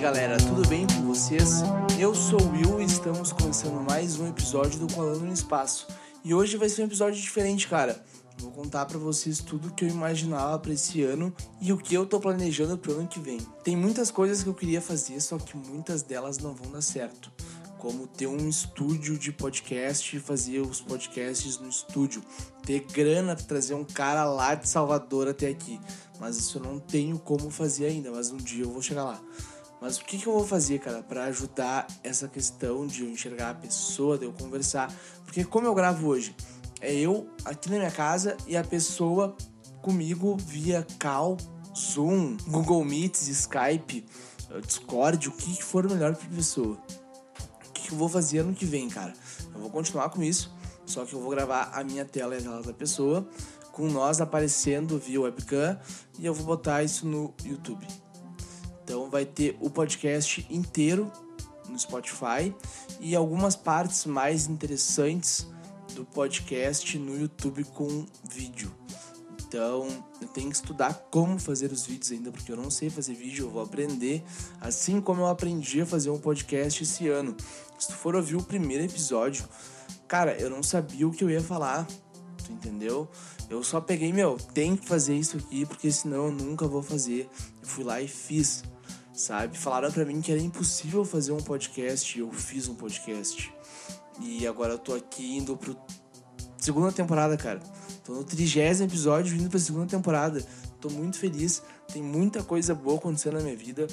galera, tudo bem com vocês? Eu sou o Will e estamos começando mais um episódio do Colando no Espaço. E hoje vai ser um episódio diferente, cara. Vou contar para vocês tudo que eu imaginava para esse ano e o que eu tô planejando pro ano que vem. Tem muitas coisas que eu queria fazer, só que muitas delas não vão dar certo. Como ter um estúdio de podcast e fazer os podcasts no estúdio. Ter grana pra trazer um cara lá de Salvador até aqui. Mas isso eu não tenho como fazer ainda, mas um dia eu vou chegar lá. Mas o que, que eu vou fazer, cara, para ajudar essa questão de eu enxergar a pessoa, de eu conversar? Porque como eu gravo hoje, é eu aqui na minha casa e a pessoa comigo via Cal, Zoom, Google Meets, Skype, Discord, o que for melhor pra pessoa. O que, que eu vou fazer ano que vem, cara? Eu vou continuar com isso, só que eu vou gravar a minha tela e a tela da pessoa, com nós aparecendo via webcam, e eu vou botar isso no YouTube. Então vai ter o podcast inteiro no Spotify e algumas partes mais interessantes do podcast no YouTube com vídeo. Então, eu tenho que estudar como fazer os vídeos ainda, porque eu não sei fazer vídeo, eu vou aprender, assim como eu aprendi a fazer um podcast esse ano. Se tu for ouvir o primeiro episódio, cara, eu não sabia o que eu ia falar, tu entendeu? Eu só peguei, meu, tem que fazer isso aqui, porque senão eu nunca vou fazer. Eu fui lá e fiz, sabe? Falaram para mim que era impossível fazer um podcast e eu fiz um podcast. E agora eu tô aqui indo pro segunda temporada, cara. Tô no trigésimo episódio indo pra segunda temporada. Tô muito feliz. Tem muita coisa boa acontecendo na minha vida.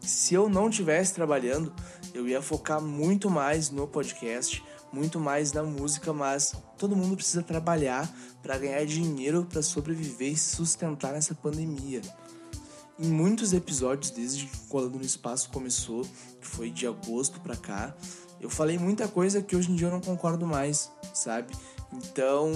Se eu não tivesse trabalhando, eu ia focar muito mais no podcast, muito mais na música, mas todo mundo precisa trabalhar para ganhar dinheiro para sobreviver e sustentar nessa pandemia. Em muitos episódios desde que Colando no Espaço começou, que foi de agosto para cá, eu falei muita coisa que hoje em dia eu não concordo mais, sabe? Então,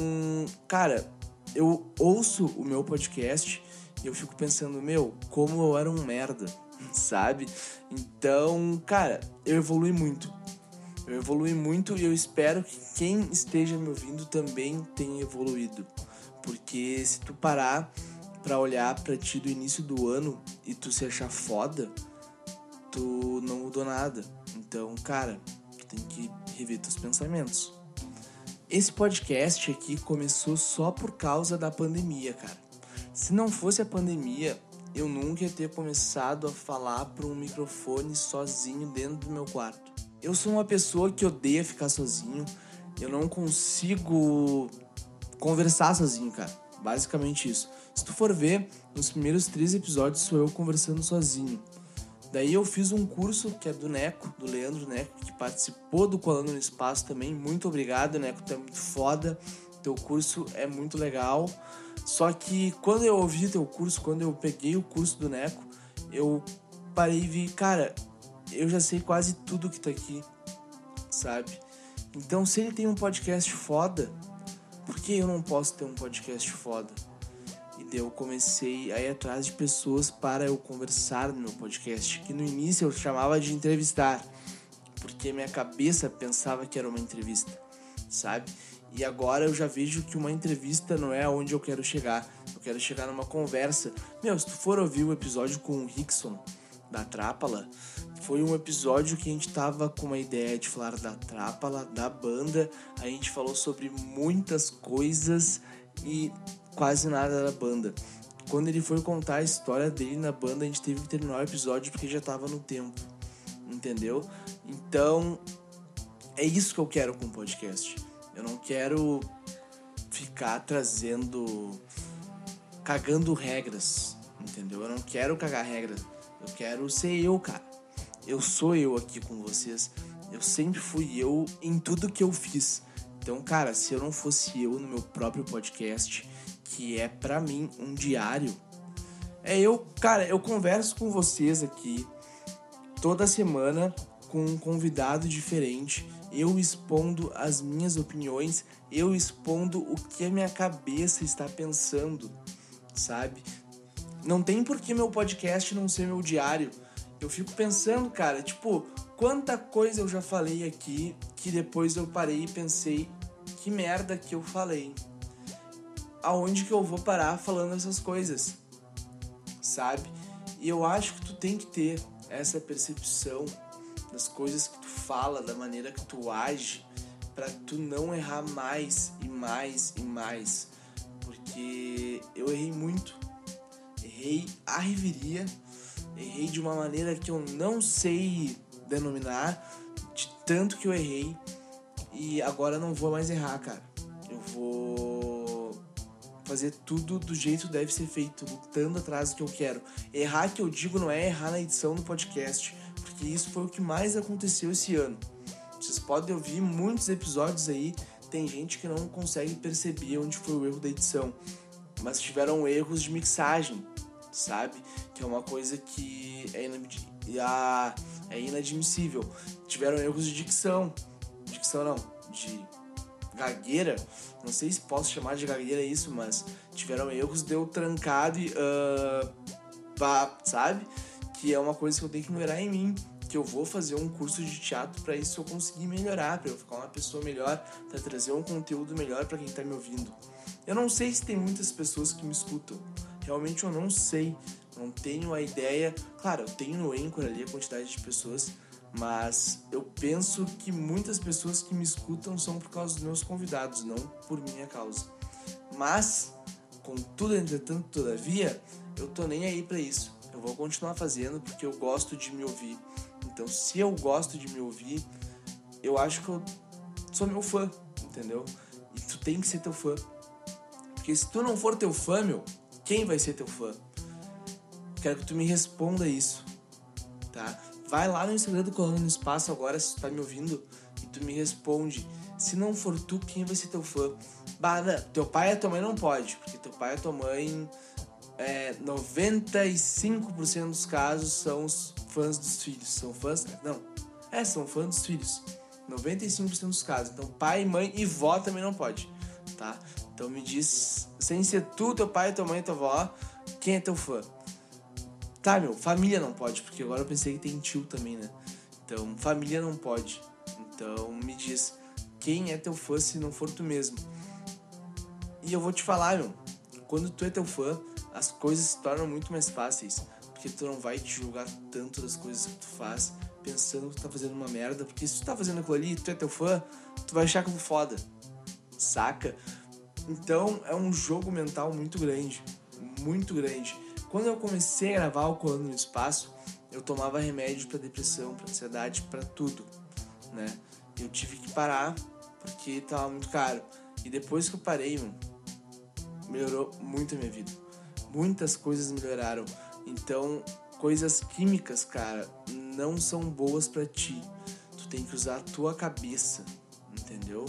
cara, eu ouço o meu podcast e eu fico pensando, meu, como eu era um merda, sabe? Então, cara, eu evolui muito. Eu evolui muito e eu espero que quem esteja me ouvindo também tenha evoluído. Porque se tu parar para olhar para ti do início do ano e tu se achar foda, tu não mudou nada. Então, cara, tem que rever teus pensamentos. Esse podcast aqui começou só por causa da pandemia, cara. Se não fosse a pandemia, eu nunca ia ter começado a falar para um microfone sozinho dentro do meu quarto. Eu sou uma pessoa que odeia ficar sozinho. Eu não consigo conversar sozinho, cara. Basicamente isso. Se tu for ver, nos primeiros três episódios sou eu conversando sozinho. Daí eu fiz um curso que é do Neco, do Leandro Neco, que participou do Colando no Espaço também. Muito obrigado, Neco, tu é muito foda. Teu curso é muito legal. Só que quando eu ouvi teu curso, quando eu peguei o curso do Neco, eu parei e vi, cara, eu já sei quase tudo que tá aqui, sabe? Então, se ele tem um podcast foda, por que eu não posso ter um podcast foda? Eu comecei a ir atrás de pessoas para eu conversar no podcast, que no início eu chamava de entrevistar, porque minha cabeça pensava que era uma entrevista, sabe? E agora eu já vejo que uma entrevista não é onde eu quero chegar. Eu quero chegar numa conversa. Meu, se tu for ouvir o episódio com o Rickson da Trápala, foi um episódio que a gente tava com uma ideia de falar da Trápala, da banda. A gente falou sobre muitas coisas e quase nada da banda. Quando ele foi contar a história dele na banda, a gente teve que terminar o episódio porque já tava no tempo. Entendeu? Então, é isso que eu quero com o podcast. Eu não quero ficar trazendo. cagando regras. Entendeu? Eu não quero cagar regras. Eu quero ser eu, cara. Eu sou eu aqui com vocês. Eu sempre fui eu em tudo que eu fiz. Então, cara, se eu não fosse eu no meu próprio podcast, que é para mim um diário, é eu, cara, eu converso com vocês aqui toda semana com um convidado diferente, eu expondo as minhas opiniões, eu expondo o que a minha cabeça está pensando, sabe? Não tem por que meu podcast não ser meu diário. Eu fico pensando, cara, tipo, quanta coisa eu já falei aqui que depois eu parei e pensei, que merda que eu falei. Aonde que eu vou parar falando essas coisas? Sabe? E eu acho que tu tem que ter essa percepção das coisas que tu fala, da maneira que tu age, para tu não errar mais e mais e mais. Porque eu errei muito. Errei a riveria, errei de uma maneira que eu não sei denominar, de tanto que eu errei. E agora não vou mais errar, cara. Eu vou fazer tudo do jeito que deve ser feito, lutando atrás do que eu quero. Errar que eu digo não é errar na edição do podcast, porque isso foi o que mais aconteceu esse ano. Vocês podem ouvir muitos episódios aí, tem gente que não consegue perceber onde foi o erro da edição, mas tiveram erros de mixagem, sabe? Que é uma coisa que é, é inadmissível. Tiveram erros de dicção, dicção não, de gagueira, não sei se posso chamar de gagueira isso, mas tiveram erros, deu trancado e. Uh, sabe? Que é uma coisa que eu tenho que melhorar em mim. Que eu vou fazer um curso de teatro para isso eu conseguir melhorar, para eu ficar uma pessoa melhor, para trazer um conteúdo melhor para quem tá me ouvindo. Eu não sei se tem muitas pessoas que me escutam. Realmente eu não sei. Não tenho a ideia. Claro, eu tenho no Anchor ali a quantidade de pessoas mas eu penso que muitas pessoas que me escutam são por causa dos meus convidados, não por minha causa. Mas, contudo, entretanto, todavia, eu tô nem aí para isso. Eu vou continuar fazendo porque eu gosto de me ouvir. Então, se eu gosto de me ouvir, eu acho que eu sou meu fã, entendeu? E tu tem que ser teu fã. Porque se tu não for teu fã, meu, quem vai ser teu fã? Quero que tu me responda isso, tá? Vai lá no Instagram do Colando no Espaço agora, se tu tá me ouvindo, e tu me responde. Se não for tu, quem vai ser teu fã? Bah, não, teu pai e tua mãe não pode, porque teu pai e tua mãe, é, 95% dos casos são os fãs dos filhos. São fãs? Não. É, são fãs dos filhos. 95% dos casos. Então, pai, mãe e vó também não pode, tá? Então me diz, sem ser tu, teu pai, tua mãe tua avó, quem é teu fã? Tá, meu, família não pode, porque agora eu pensei que tem tio também, né? Então, família não pode. Então, me diz, quem é teu fã se não for tu mesmo? E eu vou te falar, meu, quando tu é teu fã, as coisas se tornam muito mais fáceis, porque tu não vai te julgar tanto das coisas que tu faz, pensando que tu tá fazendo uma merda, porque se tu tá fazendo aquilo ali e tu é teu fã, tu vai achar aquilo foda, saca? Então, é um jogo mental muito grande, muito grande. Quando eu comecei a gravar o Colando no Espaço, eu tomava remédio para depressão, para ansiedade, para tudo, né? Eu tive que parar porque tava muito caro. E depois que eu parei, mano, melhorou muito a minha vida. Muitas coisas melhoraram. Então, coisas químicas, cara, não são boas para ti. Tu tem que usar a tua cabeça, entendeu?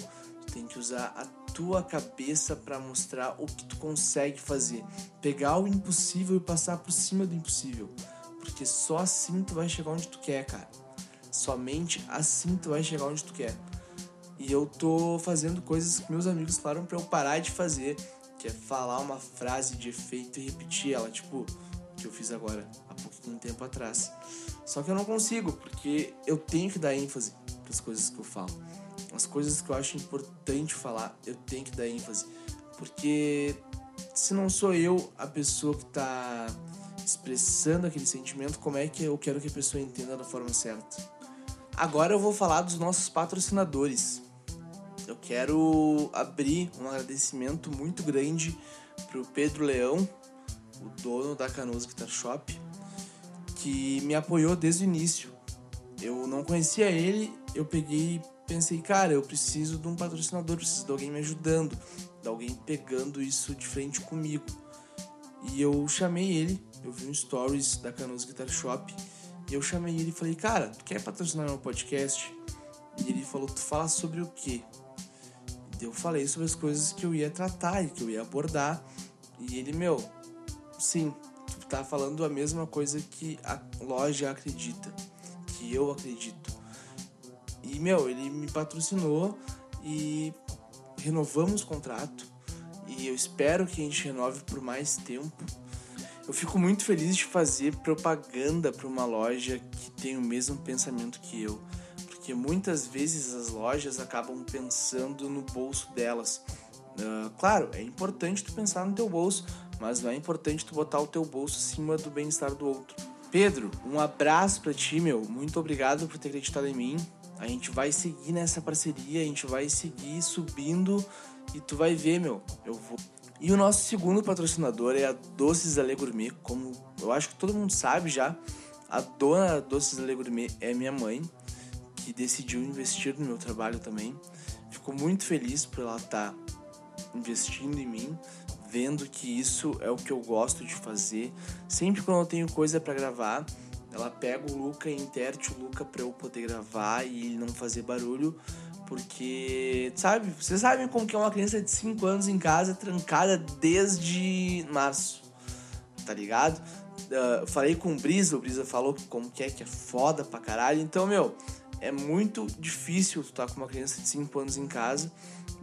Tu tem que usar a tua cabeça para mostrar o que tu consegue fazer. Pegar o impossível e passar por cima do impossível. Porque só assim tu vai chegar onde tu quer, cara. Somente assim tu vai chegar onde tu quer. E eu tô fazendo coisas que meus amigos falaram para eu parar de fazer, que é falar uma frase de efeito e repetir ela, tipo, que eu fiz agora, há pouquinho tempo atrás. Só que eu não consigo, porque eu tenho que dar ênfase para as coisas que eu falo as coisas que eu acho importante falar, eu tenho que dar ênfase. Porque se não sou eu a pessoa que está expressando aquele sentimento, como é que eu quero que a pessoa entenda da forma certa? Agora eu vou falar dos nossos patrocinadores. Eu quero abrir um agradecimento muito grande pro Pedro Leão, o dono da Canoas Guitar Shop, que me apoiou desde o início. Eu não conhecia ele, eu peguei pensei, cara, eu preciso de um patrocinador, preciso de alguém me ajudando, de alguém pegando isso de frente comigo. E eu chamei ele, eu vi um stories da Canoas Guitar Shop, e eu chamei ele e falei, cara, tu quer patrocinar meu podcast? E ele falou, tu fala sobre o quê? E eu falei sobre as coisas que eu ia tratar e que eu ia abordar. E ele, meu, sim, tu tá falando a mesma coisa que a loja acredita, que eu acredito. E, meu, ele me patrocinou e renovamos o contrato. E eu espero que a gente renove por mais tempo. Eu fico muito feliz de fazer propaganda para uma loja que tem o mesmo pensamento que eu. Porque muitas vezes as lojas acabam pensando no bolso delas. Uh, claro, é importante tu pensar no teu bolso, mas não é importante tu botar o teu bolso acima do bem-estar do outro. Pedro, um abraço pra ti, meu. Muito obrigado por ter acreditado em mim. A gente vai seguir nessa parceria, a gente vai seguir subindo e tu vai ver, meu. Eu vou. E o nosso segundo patrocinador é a Doces Ale Gourmet. Como eu acho que todo mundo sabe já, a dona Doces Ale Gourmet é minha mãe, que decidiu investir no meu trabalho também. Fico muito feliz por ela estar tá investindo em mim, vendo que isso é o que eu gosto de fazer. Sempre quando eu tenho coisa para gravar, ela pega o Luca e interte o Luca para eu poder gravar e ele não fazer barulho, porque, sabe, vocês sabem como que é uma criança de 5 anos em casa trancada desde março, tá ligado? Uh, falei com o Brisa, o Brisa falou como que é que é foda pra caralho. Então, meu, é muito difícil tu tá com uma criança de 5 anos em casa.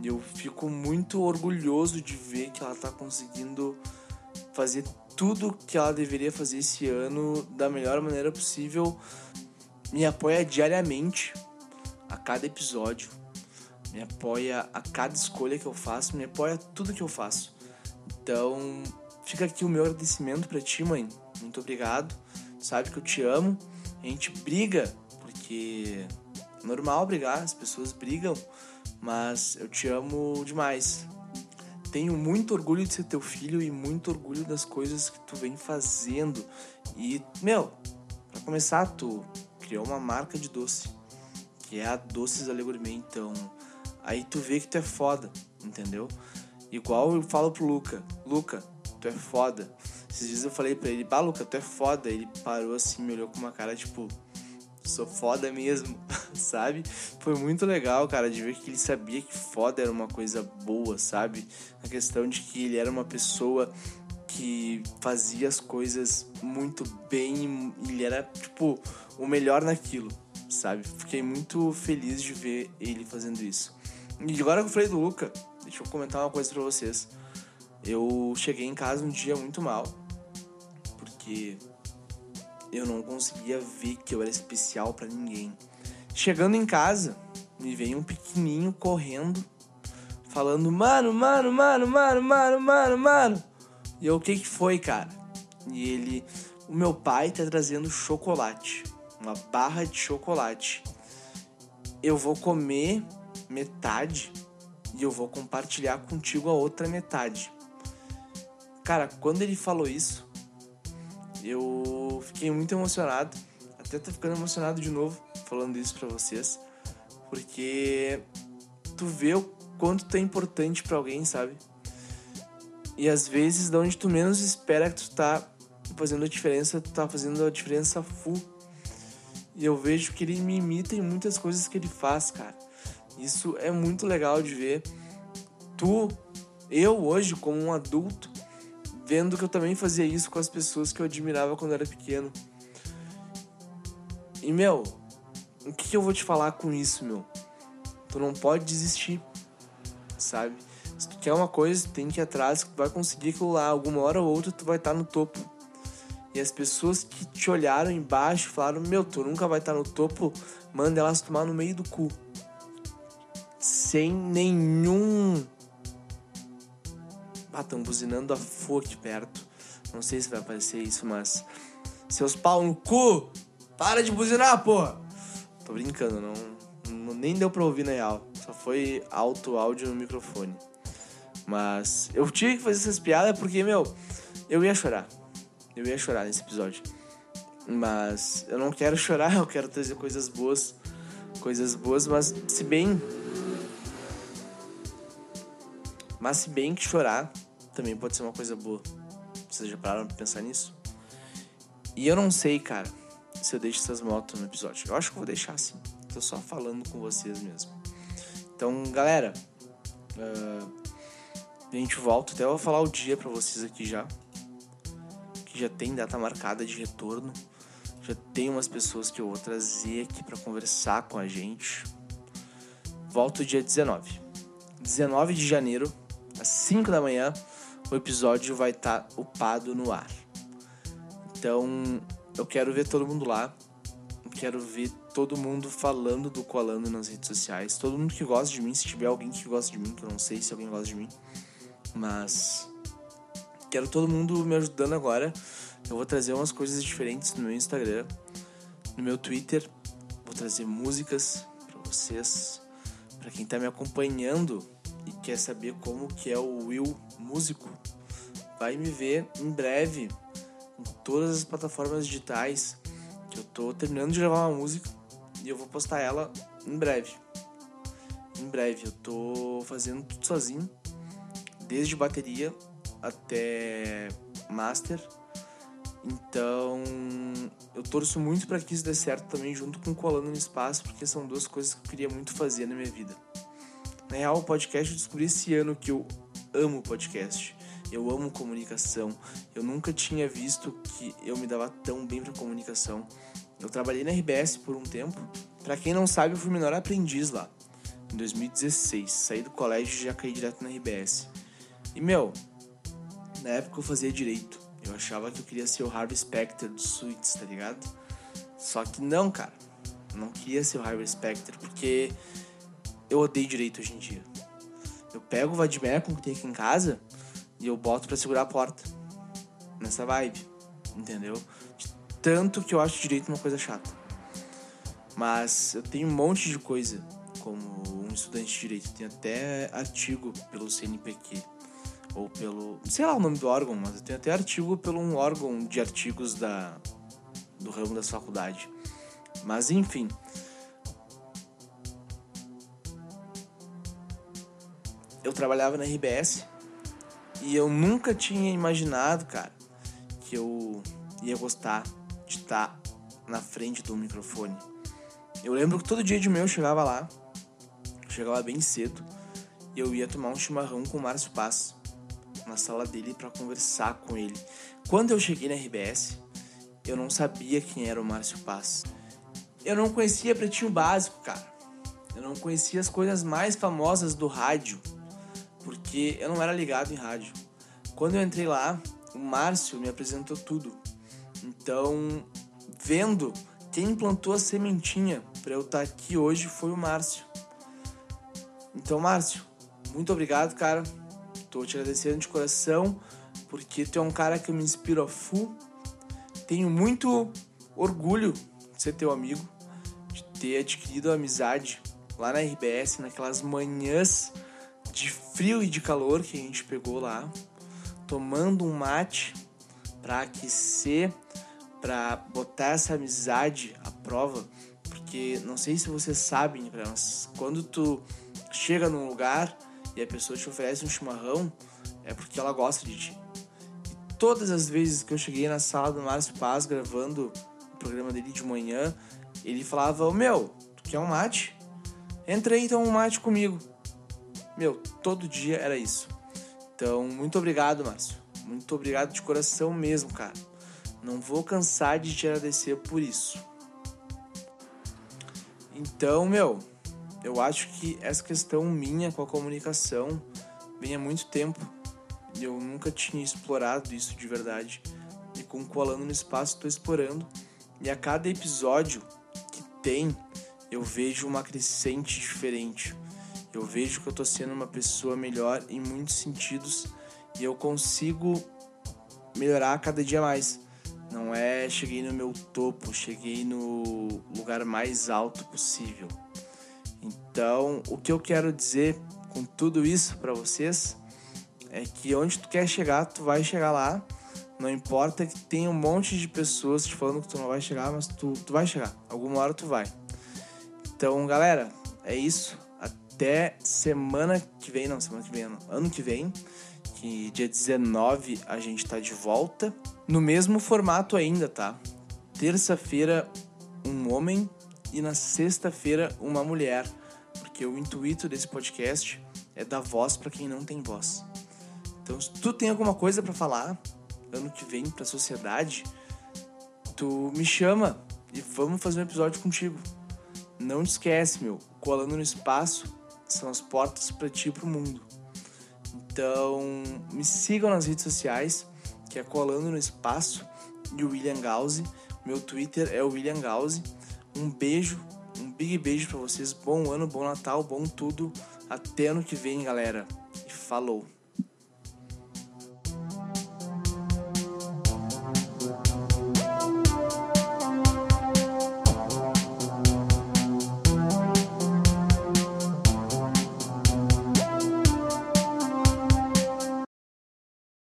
E eu fico muito orgulhoso de ver que ela tá conseguindo fazer tudo que ela deveria fazer esse ano da melhor maneira possível. Me apoia diariamente a cada episódio. Me apoia a cada escolha que eu faço, me apoia a tudo que eu faço. Então, fica aqui o meu agradecimento para ti, mãe. Muito obrigado. Sabe que eu te amo. A gente briga porque é normal brigar, as pessoas brigam, mas eu te amo demais. Tenho muito orgulho de ser teu filho e muito orgulho das coisas que tu vem fazendo. E, meu, para começar, tu criou uma marca de doce, que é a Doces Alegormê, então aí tu vê que tu é foda, entendeu? Igual eu falo pro Luca, Luca, tu é foda. Esses dias eu falei pra ele, bah, Luca, tu é foda. Ele parou assim, me olhou com uma cara tipo, sou foda mesmo, sabe? Foi muito legal, cara, de ver que ele sabia que foda era uma coisa boa, sabe? A questão de que ele era uma pessoa que fazia as coisas muito bem e ele era, tipo, o melhor naquilo, sabe? Fiquei muito feliz de ver ele fazendo isso. E agora que eu falei do Luca, deixa eu comentar uma coisa pra vocês. Eu cheguei em casa um dia muito mal, porque eu não conseguia ver que eu era especial para ninguém. Chegando em casa, me veio um pequenininho correndo, falando: "Mano, mano, mano, mano, mano, mano, mano". E eu, o que que foi, cara? E ele: "O meu pai tá trazendo chocolate, uma barra de chocolate. Eu vou comer metade e eu vou compartilhar contigo a outra metade". Cara, quando ele falou isso, eu fiquei muito emocionado. Até tô ficando emocionado de novo falando isso para vocês. Porque tu vê o quanto tu é importante para alguém, sabe? E às vezes, de onde tu menos espera que tu tá fazendo a diferença, tu tá fazendo a diferença full. E eu vejo que ele me imita em muitas coisas que ele faz, cara. Isso é muito legal de ver. Tu, eu hoje, como um adulto, vendo que eu também fazia isso com as pessoas que eu admirava quando era pequeno. E, meu, o que, que eu vou te falar com isso, meu? Tu não pode desistir, sabe? Se tu quer uma coisa, tem que ir atrás, tu vai conseguir aquilo lá. Alguma hora ou outra tu vai estar tá no topo. E as pessoas que te olharam embaixo falaram: Meu, tu nunca vai estar tá no topo, manda elas tomar no meio do cu. Sem nenhum ah, estão buzinando a aqui perto. Não sei se vai aparecer isso, mas. Seus pau no cu! Para de buzinar, porra! Tô brincando, não, não, nem deu pra ouvir na real. Só foi alto áudio no microfone. Mas eu tive que fazer essas piadas porque, meu, eu ia chorar. Eu ia chorar nesse episódio. Mas eu não quero chorar, eu quero trazer coisas boas. Coisas boas, mas se bem. Mas se bem que chorar também pode ser uma coisa boa. Vocês já pararam pra pensar nisso? E eu não sei, cara, se eu deixo essas motos no episódio. Eu acho que vou deixar assim. Tô só falando com vocês mesmo. Então, galera, uh, a gente volta. Até eu vou falar o dia para vocês aqui já. Que já tem data marcada de retorno. Já tem umas pessoas que eu vou trazer aqui para conversar com a gente. Volto dia 19. 19 de janeiro, às 5 da manhã o episódio vai estar tá upado no ar. Então, eu quero ver todo mundo lá. Quero ver todo mundo falando do Colando nas redes sociais. Todo mundo que gosta de mim, se tiver alguém que gosta de mim, que eu não sei se alguém gosta de mim. Mas quero todo mundo me ajudando agora. Eu vou trazer umas coisas diferentes no meu Instagram, no meu Twitter. Vou trazer músicas para vocês, para quem tá me acompanhando e quer saber como que é o Will músico. Vai me ver em breve em todas as plataformas digitais. Que eu tô terminando de gravar uma música e eu vou postar ela em breve. Em breve, eu tô fazendo tudo sozinho, desde bateria até master. Então, eu torço muito para que isso dê certo também junto com Colando no Espaço, porque são duas coisas que eu queria muito fazer na minha vida. Real, o podcast eu descobri esse ano que eu amo podcast. Eu amo comunicação. Eu nunca tinha visto que eu me dava tão bem para comunicação. Eu trabalhei na RBS por um tempo. Para quem não sabe, eu fui menor aprendiz lá. Em 2016, saí do colégio e já caí direto na RBS. E meu, na época eu fazia direito. Eu achava que eu queria ser o Harvey Specter dos Suits, tá ligado? Só que não, cara. Eu não queria ser o Harvey Specter porque eu odeio direito hoje em dia. Eu pego o Vadimecum que tem aqui em casa e eu boto para segurar a porta. Nessa vibe, entendeu? De tanto que eu acho direito uma coisa chata. Mas eu tenho um monte de coisa como um estudante de direito. Tem até artigo pelo CNPq ou pelo, sei lá o nome do órgão, mas eu tenho até artigo pelo um órgão de artigos da do ramo da faculdade. Mas enfim, trabalhava na RBS e eu nunca tinha imaginado, cara, que eu ia gostar de estar na frente do microfone. Eu lembro que todo dia de manhã eu chegava lá, chegava bem cedo, e eu ia tomar um chimarrão com o Márcio Paz na sala dele para conversar com ele. Quando eu cheguei na RBS, eu não sabia quem era o Márcio Paz. Eu não conhecia Pretinho Básico, cara. Eu não conhecia as coisas mais famosas do rádio porque eu não era ligado em rádio. Quando eu entrei lá, o Márcio me apresentou tudo. Então, vendo quem plantou a sementinha para eu estar tá aqui hoje foi o Márcio. Então, Márcio, muito obrigado, cara. Tô te agradecendo de coração, porque tu é um cara que me inspiro a full. Tenho muito orgulho de ser teu amigo, de ter adquirido a amizade lá na RBS, naquelas manhãs de frio e de calor que a gente pegou lá, tomando um mate para aquecer, para botar essa amizade à prova, porque não sei se vocês sabem, mas quando tu chega num lugar e a pessoa te oferece um chimarrão, é porque ela gosta de ti. E todas as vezes que eu cheguei na sala do Márcio Paz gravando o programa dele de manhã, ele falava: Meu, tu quer um mate? Entrei então um mate comigo. Meu, todo dia era isso. Então, muito obrigado, Márcio. Muito obrigado de coração mesmo, cara. Não vou cansar de te agradecer por isso. Então, meu, eu acho que essa questão minha com a comunicação vem há muito tempo. Eu nunca tinha explorado isso de verdade. E com o Colando no Espaço estou explorando. E a cada episódio que tem, eu vejo uma crescente diferente eu vejo que eu tô sendo uma pessoa melhor em muitos sentidos e eu consigo melhorar cada dia mais. Não é cheguei no meu topo, cheguei no lugar mais alto possível. Então, o que eu quero dizer com tudo isso para vocês é que onde tu quer chegar, tu vai chegar lá. Não importa que tenha um monte de pessoas te falando que tu não vai chegar, mas tu, tu vai chegar. Alguma hora tu vai. Então, galera, é isso até semana que vem, não, semana que vem, ano que vem, que dia 19 a gente tá de volta, no mesmo formato ainda, tá? Terça-feira, um homem e na sexta-feira, uma mulher, porque o intuito desse podcast é dar voz para quem não tem voz. Então, se tu tem alguma coisa para falar ano que vem para a sociedade, tu me chama e vamos fazer um episódio contigo. Não te esquece, meu, colando no espaço são as portas para ti e para o mundo. Então, me sigam nas redes sociais, que é Colando no Espaço e o William Gause. Meu Twitter é o William Gause. Um beijo, um big beijo para vocês. Bom ano, bom Natal, bom tudo. Até ano que vem, galera. E falou!